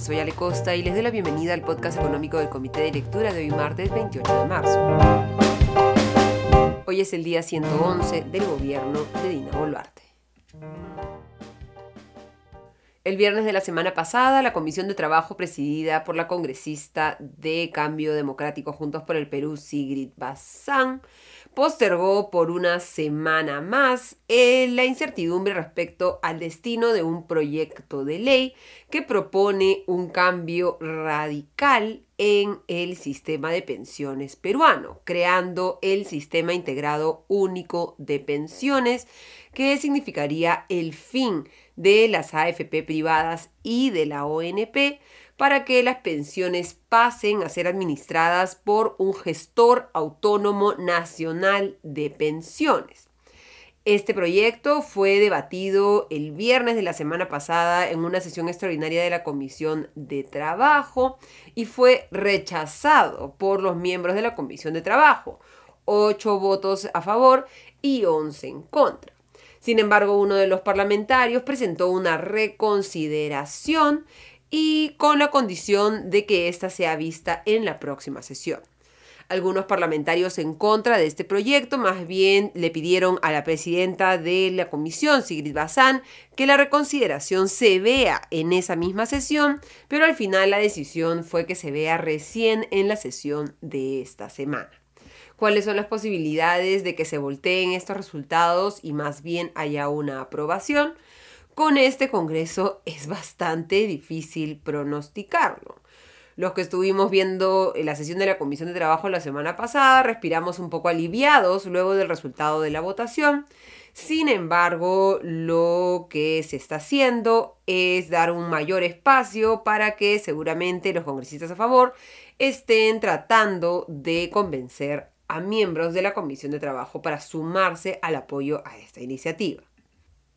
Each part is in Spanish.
soy Ale Costa y les doy la bienvenida al podcast económico del Comité de Lectura de hoy martes 28 de marzo. Hoy es el día 111 del gobierno de Dina Boluarte. El viernes de la semana pasada, la Comisión de Trabajo presidida por la congresista de Cambio Democrático Juntos por el Perú, Sigrid Bazán, postergó por una semana más eh, la incertidumbre respecto al destino de un proyecto de ley que propone un cambio radical en el sistema de pensiones peruano, creando el Sistema Integrado Único de Pensiones, que significaría el fin de las AFP privadas y de la ONP, para que las pensiones pasen a ser administradas por un gestor autónomo nacional de pensiones. Este proyecto fue debatido el viernes de la semana pasada en una sesión extraordinaria de la Comisión de Trabajo y fue rechazado por los miembros de la Comisión de Trabajo. Ocho votos a favor y once en contra. Sin embargo, uno de los parlamentarios presentó una reconsideración y con la condición de que ésta sea vista en la próxima sesión. Algunos parlamentarios en contra de este proyecto más bien le pidieron a la presidenta de la comisión, Sigrid Bazán, que la reconsideración se vea en esa misma sesión, pero al final la decisión fue que se vea recién en la sesión de esta semana. ¿Cuáles son las posibilidades de que se volteen estos resultados y más bien haya una aprobación? Con este Congreso es bastante difícil pronosticarlo. Los que estuvimos viendo la sesión de la Comisión de Trabajo la semana pasada respiramos un poco aliviados luego del resultado de la votación. Sin embargo, lo que se está haciendo es dar un mayor espacio para que seguramente los congresistas a favor estén tratando de convencer a miembros de la Comisión de Trabajo para sumarse al apoyo a esta iniciativa.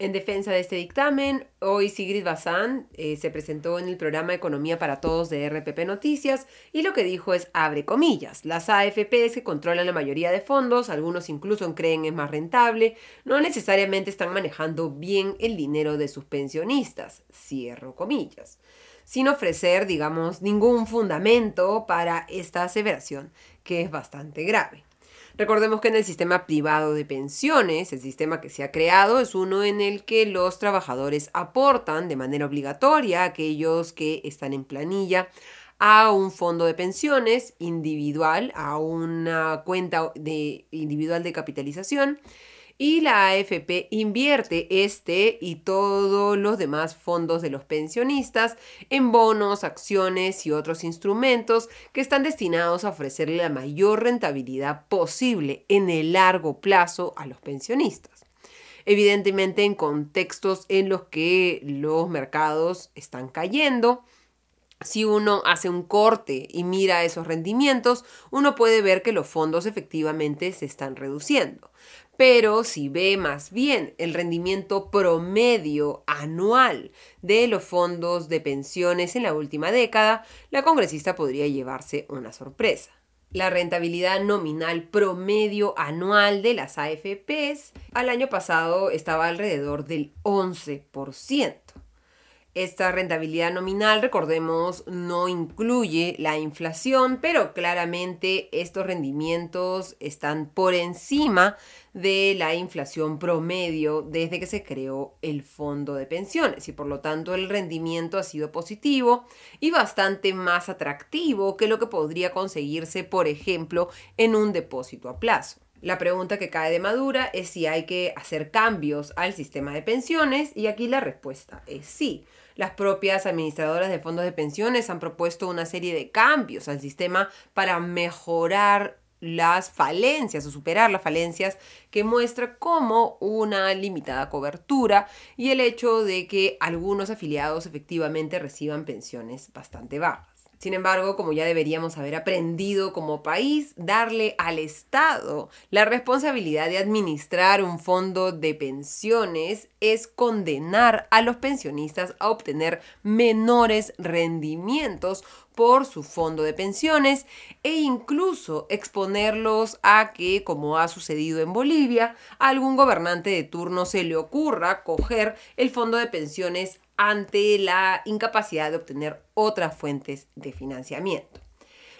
En defensa de este dictamen, hoy Sigrid Bazán eh, se presentó en el programa Economía para Todos de RPP Noticias y lo que dijo es, abre comillas, las AFPs que controlan la mayoría de fondos, algunos incluso creen es más rentable, no necesariamente están manejando bien el dinero de sus pensionistas, cierro comillas, sin ofrecer, digamos, ningún fundamento para esta aseveración, que es bastante grave. Recordemos que en el sistema privado de pensiones, el sistema que se ha creado es uno en el que los trabajadores aportan de manera obligatoria a aquellos que están en planilla a un fondo de pensiones individual, a una cuenta de, individual de capitalización y la AFP invierte este y todos los demás fondos de los pensionistas en bonos, acciones y otros instrumentos que están destinados a ofrecerle la mayor rentabilidad posible en el largo plazo a los pensionistas. Evidentemente en contextos en los que los mercados están cayendo, si uno hace un corte y mira esos rendimientos, uno puede ver que los fondos efectivamente se están reduciendo. Pero si ve más bien el rendimiento promedio anual de los fondos de pensiones en la última década, la congresista podría llevarse una sorpresa. La rentabilidad nominal promedio anual de las AFPs al año pasado estaba alrededor del 11%. Esta rentabilidad nominal, recordemos, no incluye la inflación, pero claramente estos rendimientos están por encima de la inflación promedio desde que se creó el fondo de pensiones y por lo tanto el rendimiento ha sido positivo y bastante más atractivo que lo que podría conseguirse, por ejemplo, en un depósito a plazo. La pregunta que cae de madura es si hay que hacer cambios al sistema de pensiones y aquí la respuesta es sí. Las propias administradoras de fondos de pensiones han propuesto una serie de cambios al sistema para mejorar las falencias o superar las falencias que muestra como una limitada cobertura y el hecho de que algunos afiliados efectivamente reciban pensiones bastante bajas. Sin embargo, como ya deberíamos haber aprendido como país, darle al Estado la responsabilidad de administrar un fondo de pensiones es condenar a los pensionistas a obtener menores rendimientos por su fondo de pensiones e incluso exponerlos a que, como ha sucedido en Bolivia, a algún gobernante de turno se le ocurra coger el fondo de pensiones ante la incapacidad de obtener otras fuentes de financiamiento.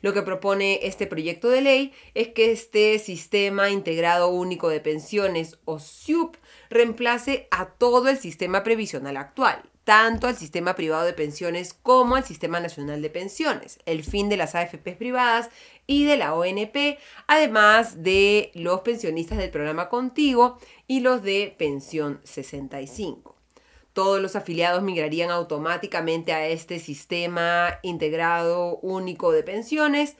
Lo que propone este proyecto de ley es que este Sistema Integrado Único de Pensiones o SIUP reemplace a todo el sistema previsional actual, tanto al sistema privado de pensiones como al sistema nacional de pensiones, el fin de las AFPs privadas y de la ONP, además de los pensionistas del programa Contigo y los de Pensión 65 todos los afiliados migrarían automáticamente a este sistema integrado único de pensiones.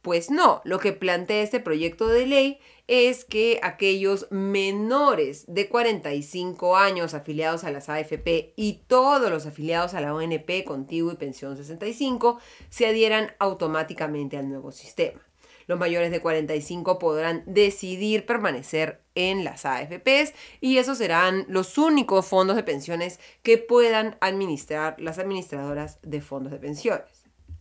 Pues no, lo que plantea este proyecto de ley es que aquellos menores de 45 años afiliados a las AFP y todos los afiliados a la ONP, Contigo y Pensión 65 se adhieran automáticamente al nuevo sistema. Los mayores de 45 podrán decidir permanecer en las AFPs y esos serán los únicos fondos de pensiones que puedan administrar las administradoras de fondos de pensiones.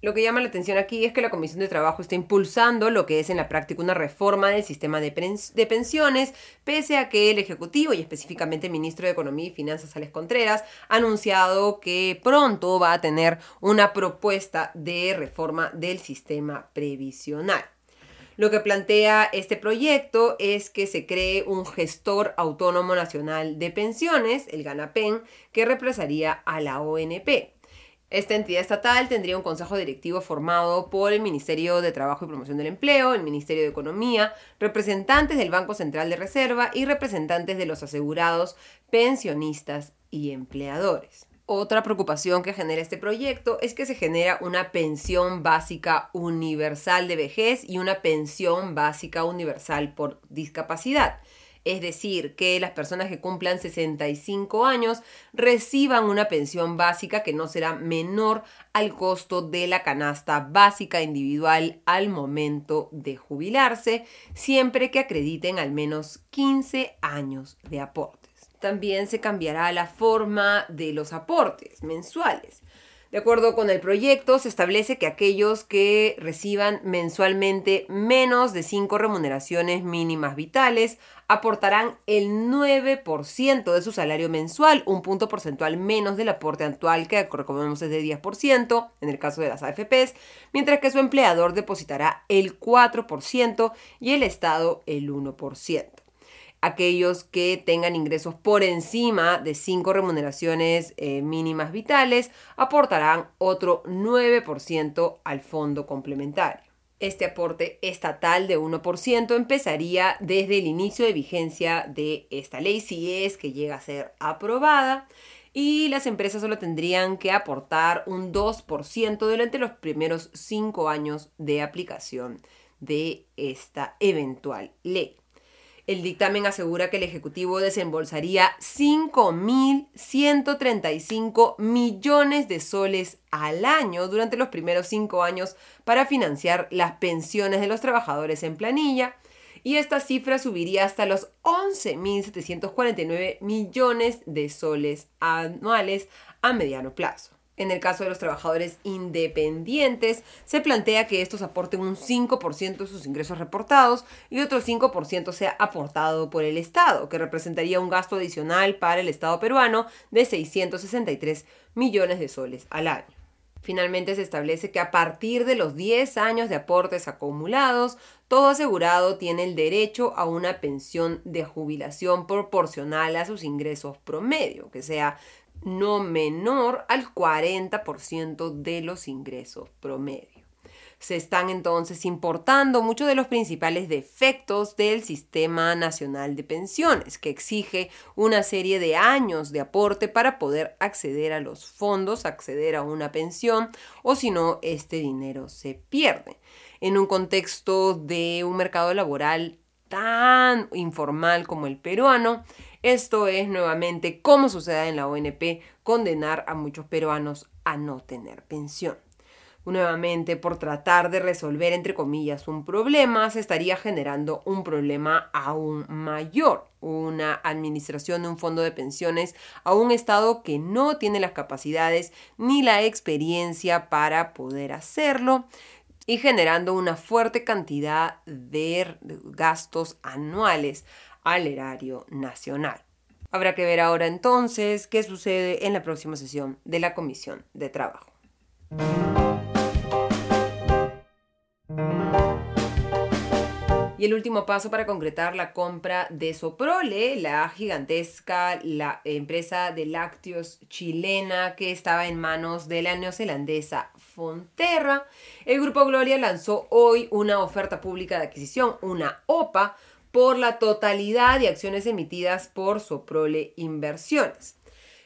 Lo que llama la atención aquí es que la Comisión de Trabajo está impulsando lo que es en la práctica una reforma del sistema de, pensiones, pese a que el Ejecutivo y específicamente el Ministro de Economía y Finanzas, Alex Contreras, ha anunciado que pronto va a tener una propuesta de reforma del sistema previsional. Lo que plantea este proyecto es que se cree un gestor autónomo nacional de pensiones, el GANAPEN, que reemplazaría a la ONP. Esta entidad estatal tendría un consejo directivo formado por el Ministerio de Trabajo y Promoción del Empleo, el Ministerio de Economía, representantes del Banco Central de Reserva y representantes de los asegurados, pensionistas y empleadores. Otra preocupación que genera este proyecto es que se genera una pensión básica universal de vejez y una pensión básica universal por discapacidad. Es decir, que las personas que cumplan 65 años reciban una pensión básica que no será menor al costo de la canasta básica individual al momento de jubilarse, siempre que acrediten al menos 15 años de aporte también se cambiará la forma de los aportes mensuales. De acuerdo con el proyecto, se establece que aquellos que reciban mensualmente menos de 5 remuneraciones mínimas vitales aportarán el 9% de su salario mensual, un punto porcentual menos del aporte actual que recomendamos es de 10% en el caso de las AFPs, mientras que su empleador depositará el 4% y el Estado el 1% aquellos que tengan ingresos por encima de 5 remuneraciones eh, mínimas vitales aportarán otro 9% al fondo complementario. Este aporte estatal de 1% empezaría desde el inicio de vigencia de esta ley, si es que llega a ser aprobada, y las empresas solo tendrían que aportar un 2% durante los primeros 5 años de aplicación de esta eventual ley. El dictamen asegura que el Ejecutivo desembolsaría 5.135 millones de soles al año durante los primeros cinco años para financiar las pensiones de los trabajadores en planilla y esta cifra subiría hasta los 11.749 millones de soles anuales a mediano plazo. En el caso de los trabajadores independientes, se plantea que estos aporten un 5% de sus ingresos reportados y otro 5% sea aportado por el Estado, que representaría un gasto adicional para el Estado peruano de 663 millones de soles al año. Finalmente se establece que a partir de los 10 años de aportes acumulados, todo asegurado tiene el derecho a una pensión de jubilación proporcional a sus ingresos promedio, que sea no menor al 40% de los ingresos promedio. Se están entonces importando muchos de los principales defectos del Sistema Nacional de Pensiones, que exige una serie de años de aporte para poder acceder a los fondos, acceder a una pensión, o si no, este dinero se pierde. En un contexto de un mercado laboral tan informal como el peruano, esto es nuevamente, como sucede en la ONP, condenar a muchos peruanos a no tener pensión. Nuevamente, por tratar de resolver, entre comillas, un problema, se estaría generando un problema aún mayor, una administración de un fondo de pensiones a un Estado que no tiene las capacidades ni la experiencia para poder hacerlo y generando una fuerte cantidad de gastos anuales al erario nacional. Habrá que ver ahora entonces qué sucede en la próxima sesión de la Comisión de Trabajo. Y el último paso para concretar la compra de Soprole, la gigantesca la empresa de lácteos chilena que estaba en manos de la neozelandesa Fonterra. El Grupo Gloria lanzó hoy una oferta pública de adquisición, una OPA, por la totalidad de acciones emitidas por Soprole Inversiones.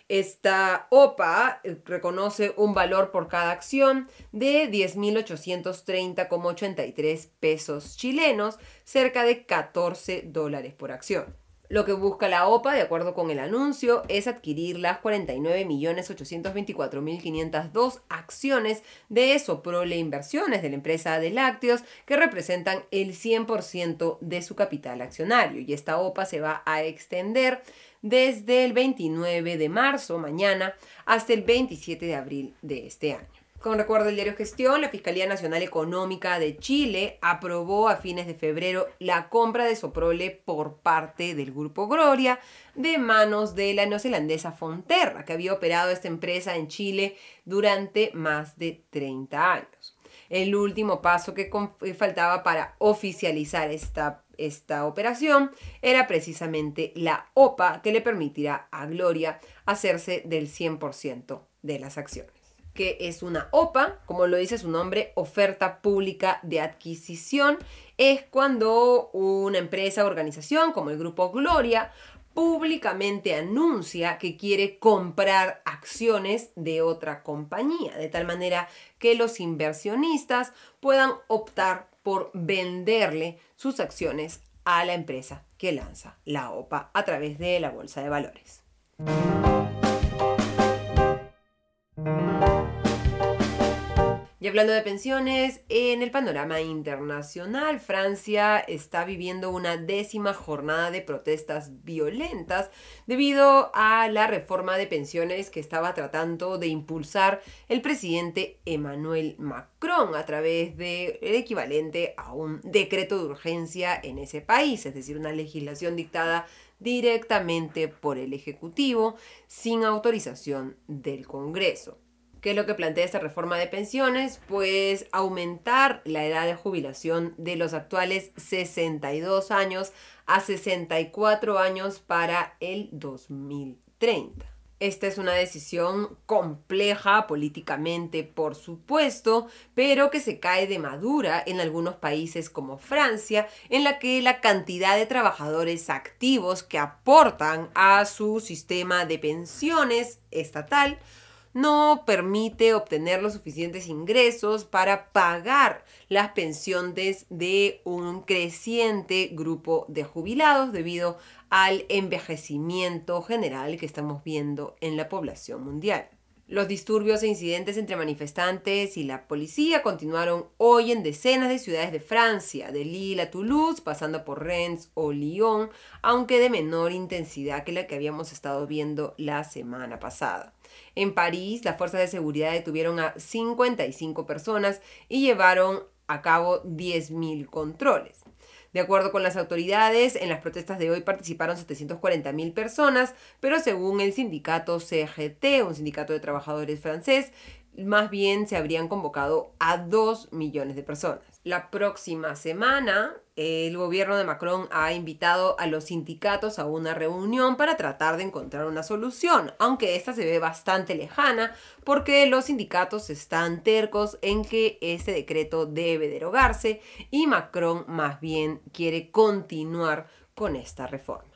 Esta OPA eh, reconoce un valor por cada acción de 10.830,83 pesos chilenos, cerca de 14 dólares por acción. Lo que busca la OPA, de acuerdo con el anuncio, es adquirir las 49.824.502 acciones de Soprole Inversiones de la empresa de lácteos que representan el 100% de su capital accionario. Y esta OPA se va a extender desde el 29 de marzo, mañana, hasta el 27 de abril de este año. Con recuerdo del diario Gestión, la Fiscalía Nacional Económica de Chile aprobó a fines de febrero la compra de Soprole por parte del Grupo Gloria de manos de la neozelandesa Fonterra, que había operado esta empresa en Chile durante más de 30 años. El último paso que faltaba para oficializar esta esta operación era precisamente la OPA que le permitirá a Gloria hacerse del 100% de las acciones. Que es una OPA, como lo dice su nombre, oferta pública de adquisición, es cuando una empresa o organización como el Grupo Gloria públicamente anuncia que quiere comprar acciones de otra compañía, de tal manera que los inversionistas puedan optar por venderle sus acciones a la empresa que lanza la OPA a través de la Bolsa de Valores. Y hablando de pensiones, en el panorama internacional, Francia está viviendo una décima jornada de protestas violentas debido a la reforma de pensiones que estaba tratando de impulsar el presidente Emmanuel Macron a través del equivalente a un decreto de urgencia en ese país, es decir, una legislación dictada directamente por el Ejecutivo sin autorización del Congreso. ¿Qué es lo que plantea esta reforma de pensiones? Pues aumentar la edad de jubilación de los actuales 62 años a 64 años para el 2030. Esta es una decisión compleja políticamente, por supuesto, pero que se cae de madura en algunos países como Francia, en la que la cantidad de trabajadores activos que aportan a su sistema de pensiones estatal no permite obtener los suficientes ingresos para pagar las pensiones de un creciente grupo de jubilados debido al envejecimiento general que estamos viendo en la población mundial. Los disturbios e incidentes entre manifestantes y la policía continuaron hoy en decenas de ciudades de Francia, de Lille a Toulouse, pasando por Rennes o Lyon, aunque de menor intensidad que la que habíamos estado viendo la semana pasada. En París, las fuerzas de seguridad detuvieron a 55 personas y llevaron a cabo 10.000 controles. De acuerdo con las autoridades, en las protestas de hoy participaron 740.000 personas, pero según el sindicato CGT, un sindicato de trabajadores francés, más bien se habrían convocado a 2 millones de personas. La próxima semana, el gobierno de Macron ha invitado a los sindicatos a una reunión para tratar de encontrar una solución, aunque esta se ve bastante lejana porque los sindicatos están tercos en que este decreto debe derogarse y Macron más bien quiere continuar con esta reforma.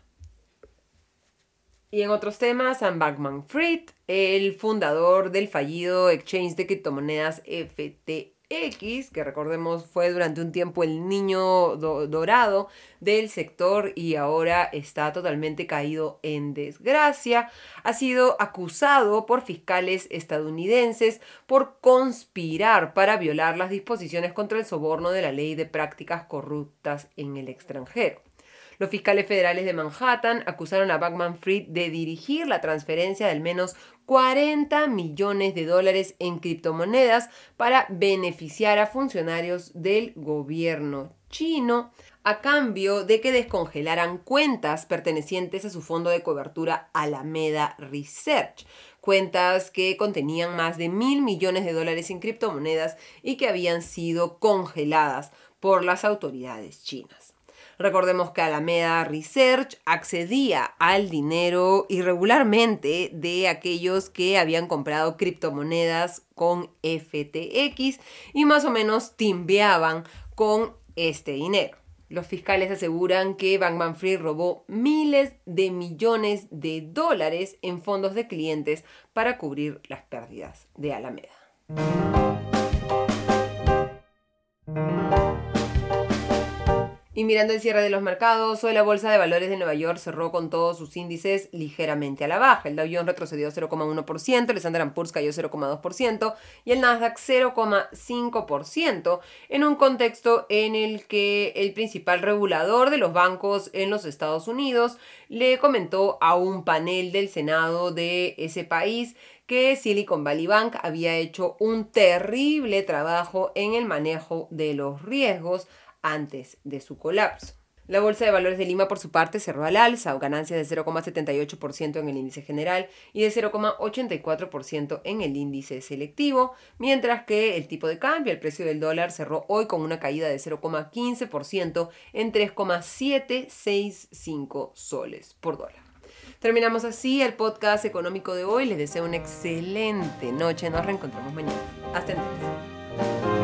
Y en otros temas, Sam Bankman Fried, el fundador del fallido exchange de criptomonedas FT X, que recordemos fue durante un tiempo el niño dorado del sector y ahora está totalmente caído en desgracia, ha sido acusado por fiscales estadounidenses por conspirar para violar las disposiciones contra el soborno de la ley de prácticas corruptas en el extranjero. Los fiscales federales de Manhattan acusaron a Bankman Fried de dirigir la transferencia de al menos 40 millones de dólares en criptomonedas para beneficiar a funcionarios del gobierno chino a cambio de que descongelaran cuentas pertenecientes a su fondo de cobertura Alameda Research, cuentas que contenían más de mil millones de dólares en criptomonedas y que habían sido congeladas por las autoridades chinas. Recordemos que Alameda Research accedía al dinero irregularmente de aquellos que habían comprado criptomonedas con FTX y más o menos timbeaban con este dinero. Los fiscales aseguran que Bankman Free robó miles de millones de dólares en fondos de clientes para cubrir las pérdidas de Alameda. Y mirando el cierre de los mercados, hoy la Bolsa de Valores de Nueva York cerró con todos sus índices ligeramente a la baja. El Dow Jones retrocedió 0,1%, el Standard Poor's cayó 0,2% y el Nasdaq 0,5% en un contexto en el que el principal regulador de los bancos en los Estados Unidos le comentó a un panel del Senado de ese país que Silicon Valley Bank había hecho un terrible trabajo en el manejo de los riesgos antes de su colapso. La Bolsa de Valores de Lima, por su parte, cerró al alza, o ganancias de 0,78% en el índice general y de 0,84% en el índice selectivo, mientras que el tipo de cambio, el precio del dólar, cerró hoy con una caída de 0,15% en 3,765 soles por dólar. Terminamos así el podcast económico de hoy. Les deseo una excelente noche. Nos reencontramos mañana. Hasta entonces.